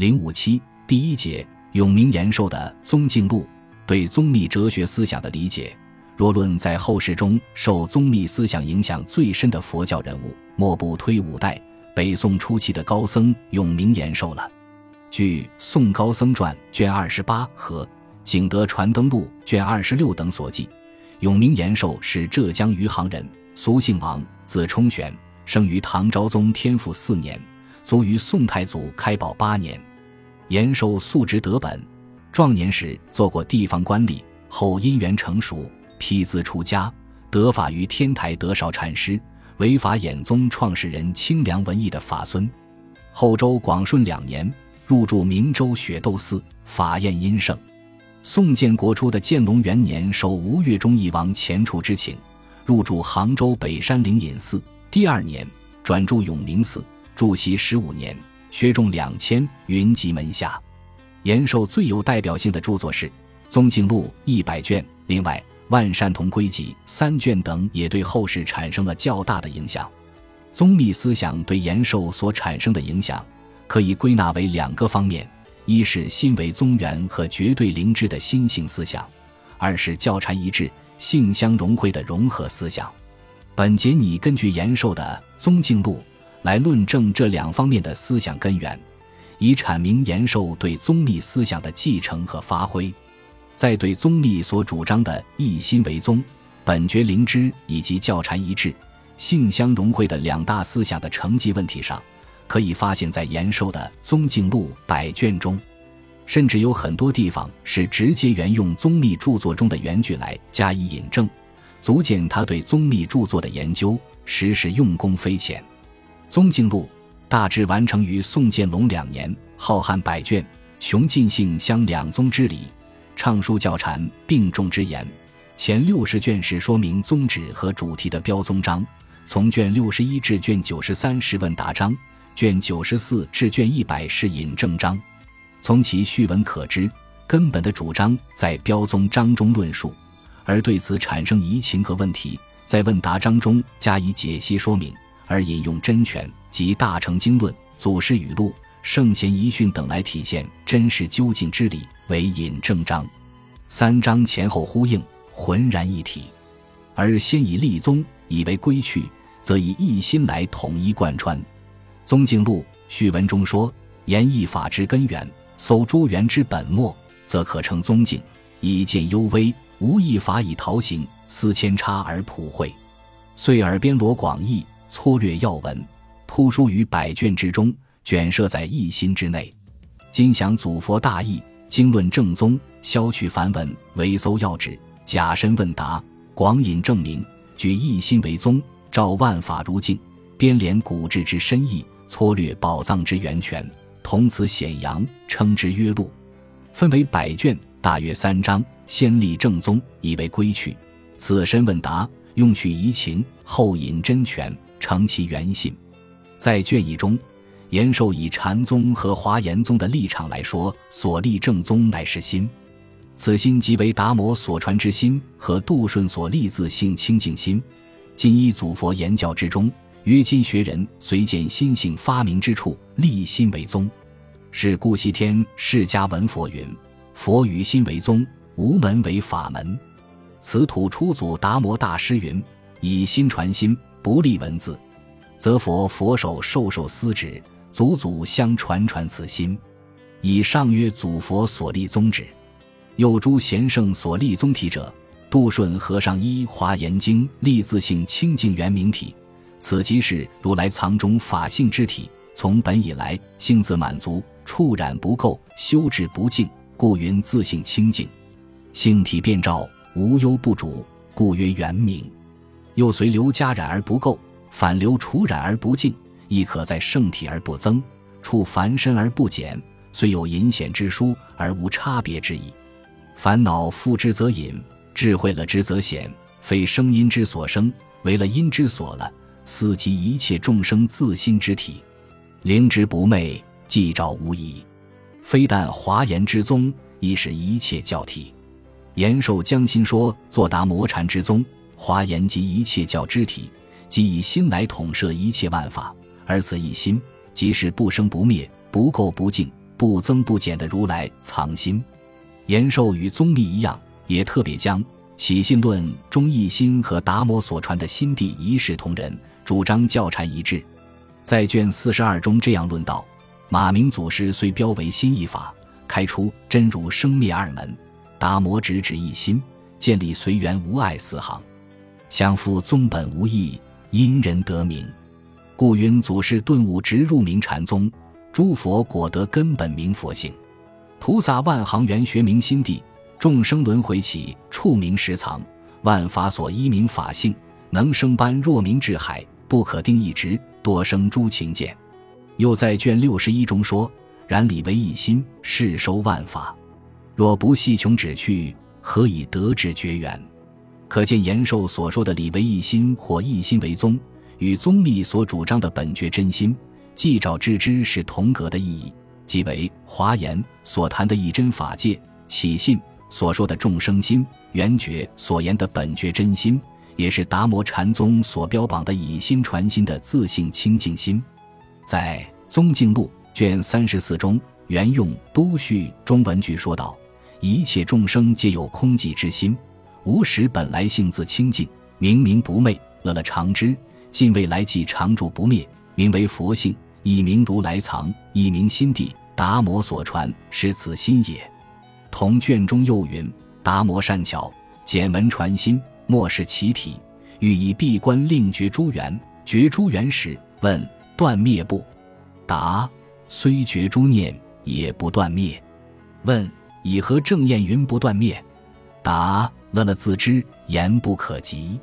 零五七第一节，永明延寿的《宗敬录》对宗密哲学思想的理解。若论在后世中受宗密思想影响最深的佛教人物，莫不推五代北宋初期的高僧永明延寿了。据《宋高僧传》卷二十八和《景德传灯录》卷二十六等所记，永明延寿是浙江余杭人，俗姓王，字冲玄，生于唐昭宗天复四年，卒于宋太祖开宝八年。延寿素直得本，壮年时做过地方官吏，后因缘成熟，批字出家，得法于天台德绍禅师，为法眼宗创始人清凉文艺的法孙。后周广顺两年，入住明州雪窦寺，法宴阴盛。宋建国初的建隆元年，受吴越忠义王前处之请，入住杭州北山灵隐寺。第二年，转住永明寺，住习十五年。薛众两千，云集门下。延寿最有代表性的著作是《宗敬录》一百卷，另外《万善同归集》三卷等也对后世产生了较大的影响。宗密思想对延寿所产生的影响，可以归纳为两个方面：一是心为宗源和绝对灵知的心性思想；二是教禅一致、性相融会的融合思想。本节拟根据延寿的《宗敬录》。来论证这两方面的思想根源，以阐明延寿对宗密思想的继承和发挥。在对宗密所主张的一心为宗、本觉灵知以及教禅一致、性相融会的两大思想的成绩问题上，可以发现，在延寿的《宗敬录》百卷中，甚至有很多地方是直接沿用宗密著作中的原句来加以引证，足见他对宗密著作的研究实是用功非浅。《宗敬录》大致完成于宋建隆两年，浩瀚百卷，雄尽性相两宗之理，畅述教禅并重之言。前六十卷是说明宗旨和主题的标宗章，从卷六十一至卷九十三是问答章，卷九十四至卷一百是引证章。从其序文可知，根本的主张在标宗章中论述，而对此产生疑情和问题，在问答章中加以解析说明。而引用真诠及大乘经论、祖师语录、圣贤遗训等来体现真实究竟之理，为引证章。三章前后呼应，浑然一体。而先以立宗以为归去，则以一心来统一贯穿。宗敬录序文中说：“言一法之根源，搜诸缘之本末，则可称宗敬。以见幽微，无一法以陶行，思千差而普惠，遂耳边罗广义。”粗略要闻，铺书于百卷之中，卷设在一心之内。今详祖佛大义，经论正宗，消去梵文，唯搜要旨，假身问答，广引证明，举一心为宗，照万法如镜，编连古志之深意，粗略宝藏之源泉，同此显扬，称之曰录。分为百卷，大约三章，先立正宗，以为归去。此身问答，用取疑情，后引真诠。成其原信，在卷一中，延寿以禅宗和华严宗的立场来说，所立正宗乃是心，此心即为达摩所传之心和杜顺所立自性清净心。今依祖佛言教之中，约今学人随见心性发明之处，立心为宗。是故西天释迦文佛云：“佛与心为宗，无门为法门。”此土初祖达摩大师云：“以心传心。”不立文字，则佛佛手授受司旨，祖祖相传传此心。以上曰祖佛所立宗旨。又诸贤圣所立宗体者，杜顺和尚依《华严经》立自性清净圆明体，此即是如来藏中法性之体。从本以来，性自满足，触染不垢，修治不净，故云自性清净，性体遍照，无忧不主，故曰圆明。又随流加染而不垢，反流除染而不净，亦可在圣体而不增，处凡身而不减，虽有隐显之殊，而无差别之意。烦恼复之则隐，智慧了之则显，非声音之所生，为了音之所了，思及一切众生自心之体，灵之不昧，寂照无疑。非但华严之宗，亦是一切教体。延寿将心说作达摩禅之宗。华严及一切教之体，即以心来统摄一切万法，而此一心即是不生不灭、不垢不净、不增不减的如来藏心。延寿与宗密一样，也特别将起信论中一心和达摩所传的心地一视同仁，主张教禅一致。在卷四十二中这样论道：马明祖师虽标为心一法，开出真如生灭二门；达摩直指一心，建立随缘无碍四行，相复宗本无异，因人得名。故云祖师顿悟直入明禅宗，诸佛果得根本明佛性，菩萨万行缘学明心地，众生轮回起处明实藏，万法所依明法性，能生般若明智海，不可定一直。多生诸情见，又在卷六十一中说：“然理为一心，是收万法。若不系穷止去，何以得之绝缘？”可见延寿所说的“理为一心”或“一心为宗”，与宗密所主张的本觉真心、寂照知之是同格的意义，即为华严所谈的一真法界，起信所说的众生心，圆觉所言的本觉真心。也是达摩禅宗所标榜的以心传心的自性清净心，在《宗静录》卷三十四中，原用都序中文句说道：“一切众生皆有空寂之心，无始本来性自清净，明明不昧，乐乐常知，近未来即常住不灭，名为佛性，一名如来藏，一名心地。达摩所传是此心也。”同卷中又云：“达摩善巧，简文传心。”莫是其体，欲以闭关令绝诸缘，绝诸缘时，问断灭不？答：虽绝诸念，也不断灭。问以何正验云不断灭？答：乐乐自知，言不可及。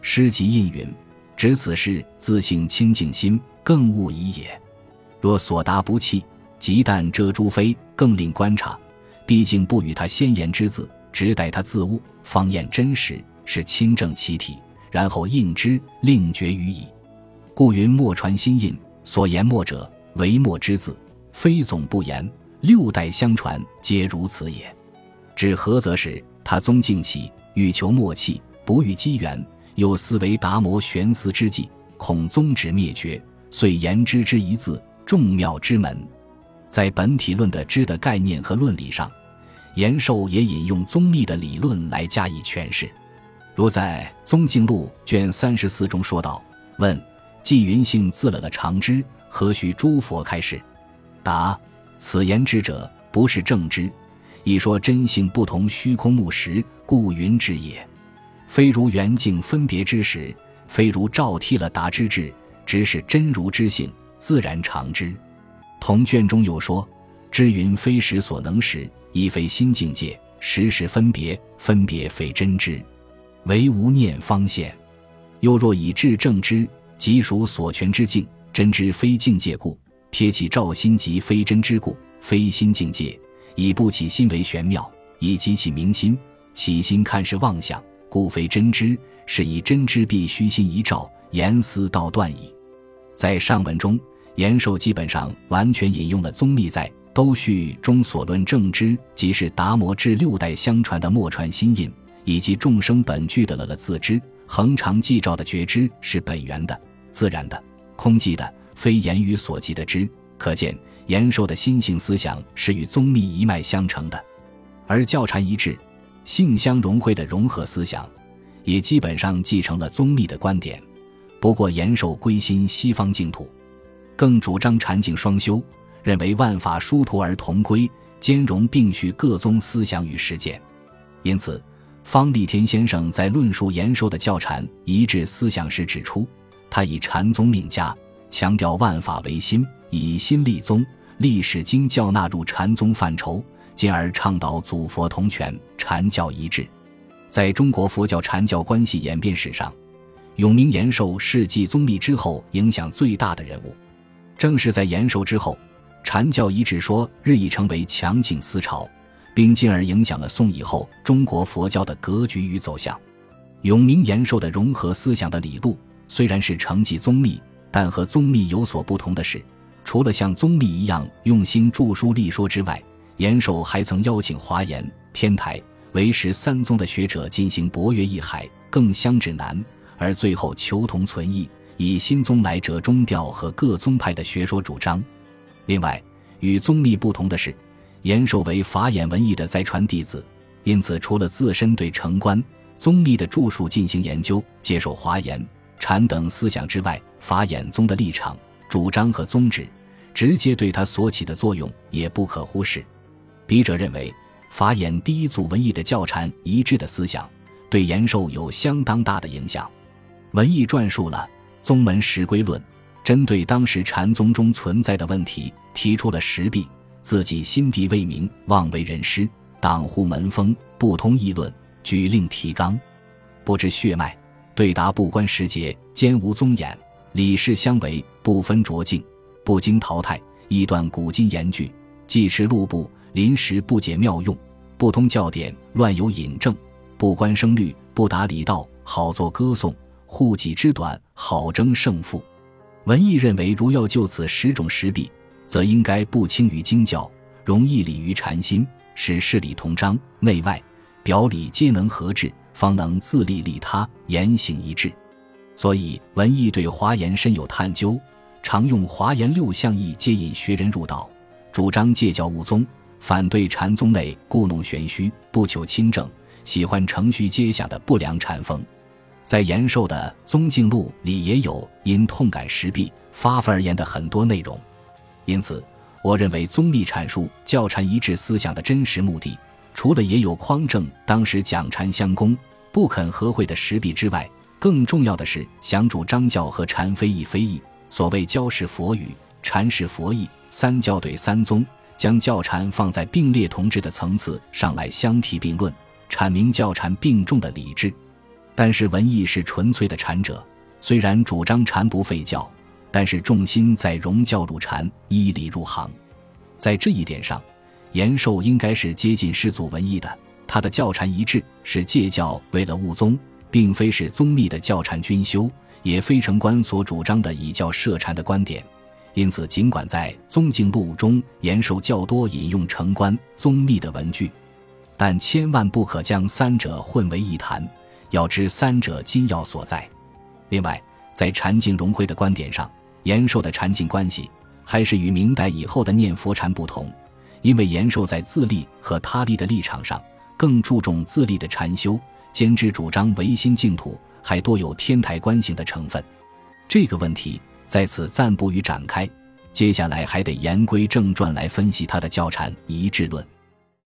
诗集印云：指此事自性清净心，更勿疑也。若所答不弃，即但遮诸非，更令观察。毕竟不与他先言之字，只待他自悟，方验真实。是清正其体，然后印之，令绝于矣。故云莫传心印，所言墨者，为墨之字，非总不言。六代相传，皆如此也。指何则是他宗敬起，欲求默契，不遇机缘，又思为达摩玄思之计，恐宗旨灭绝，遂言之之一字，众妙之门。在本体论的知的概念和论理上，延寿也引用宗密的理论来加以诠释。如在《宗静录》卷三十四中说道：“问：既云性自了的常知，何须诸佛开示？答：此言之者，不是正知，一说真性不同虚空目识，故云之也。非如圆镜分别之时，非如照剃了达之智，只是真如之性，自然常知。同卷中又说：知云非识所能识，亦非心境界，时时分别，分别非真知。”唯无念方现，又若以智正知，即属所全之境；真知非境界故，撇起照心即非真知故，非心境界，以不起心为玄妙，以激起明心。起心看是妄想，故非真知，是以真知必虚心一照，言思道断矣。在上文中，延寿基本上完全引用了宗密在都序中所论正知，即是达摩至六代相传的默传心印。以及众生本具的了了自知，恒常寂照的觉知是本源的、自然的、空寂的，非言语所及的知。可见延寿的心性思想是与宗密一脉相承的，而教禅一致、性相融汇的融合思想，也基本上继承了宗密的观点。不过延寿归心西方净土，更主张禅净双修，认为万法殊途而同归，兼容并蓄各宗思想与实践。因此。方立天先生在论述延寿的教禅一致思想时指出，他以禅宗命家，强调万法唯心，以心立宗，历史经教纳入禅宗范畴，进而倡导祖佛同权，禅教一致。在中国佛教禅教关系演变史上，永明延寿是继宗密之后影响最大的人物。正是在延寿之后，禅教一致说日益成为强劲思潮。并进而影响了宋以后中国佛教的格局与走向。永明延寿的融合思想的理路虽然是承继宗密，但和宗密有所不同的是，除了像宗密一样用心著书立说之外，延寿还曾邀请华严、天台、唯识三宗的学者进行博约一海，更相指南，而最后求同存异，以新宗来折中调和各宗派的学说主张。另外。与宗密不同的是，延寿为法眼文艺的再传弟子，因此除了自身对成观、宗密的著述进行研究、接受华严、禅等思想之外，法眼宗的立场、主张和宗旨，直接对他所起的作用也不可忽视。笔者认为，法眼第一组文艺的教禅一致的思想，对延寿有相当大的影响。文艺撰述了《宗门实归论》。针对当时禅宗中存在的问题，提出了十弊，自己心地未明，妄为人师，党护门风，不通议论，举令提纲，不知血脉，对答不关时节，兼无宗眼，理事相违，不分浊净，不经淘汰，臆断古今言句，既持路部，临时不解妙用，不通教典，乱有引证，不观声律，不达礼道，好作歌颂，护己之短，好争胜负。文艺认为，如要就此十种实弊，则应该不轻于经教，容易理于禅心，使事理同章，内外表里皆能合致，方能自利利他，言行一致。所以，文艺对华严深有探究，常用华严六相义接引学人入道，主张戒教务宗，反对禅宗内故弄玄虚、不求亲政、喜欢程序阶下的不良禅风。在延寿的《宗敬录》里也有因痛感时弊发愤而言的很多内容，因此，我认为宗密阐述教禅一致思想的真实目的，除了也有匡正当时讲禅相公不肯合会的时弊之外，更重要的是想主张教和禅非议非议，所谓教是佛语，禅是佛意，三教对三宗，将教禅放在并列同治的层次上来相提并论，阐明教禅并重的理智。但是文艺是纯粹的禅者，虽然主张禅不废教，但是重心在融教入禅，依理入行。在这一点上，延寿应该是接近师祖文艺的。他的教禅一致，是戒教为了悟宗，并非是宗密的教禅均修，也非成观所主张的以教摄禅的观点。因此，尽管在《宗敬录》中，延寿较多引用成观、宗密的文句，但千万不可将三者混为一谈。要知三者精要所在。另外，在禅境融会的观点上，延寿的禅境关系还是与明代以后的念佛禅不同，因为延寿在自立和他立的立场上更注重自立的禅修，兼之主张唯心净土，还多有天台观行的成分。这个问题在此暂不予展开，接下来还得言归正传来分析他的教禅一致论。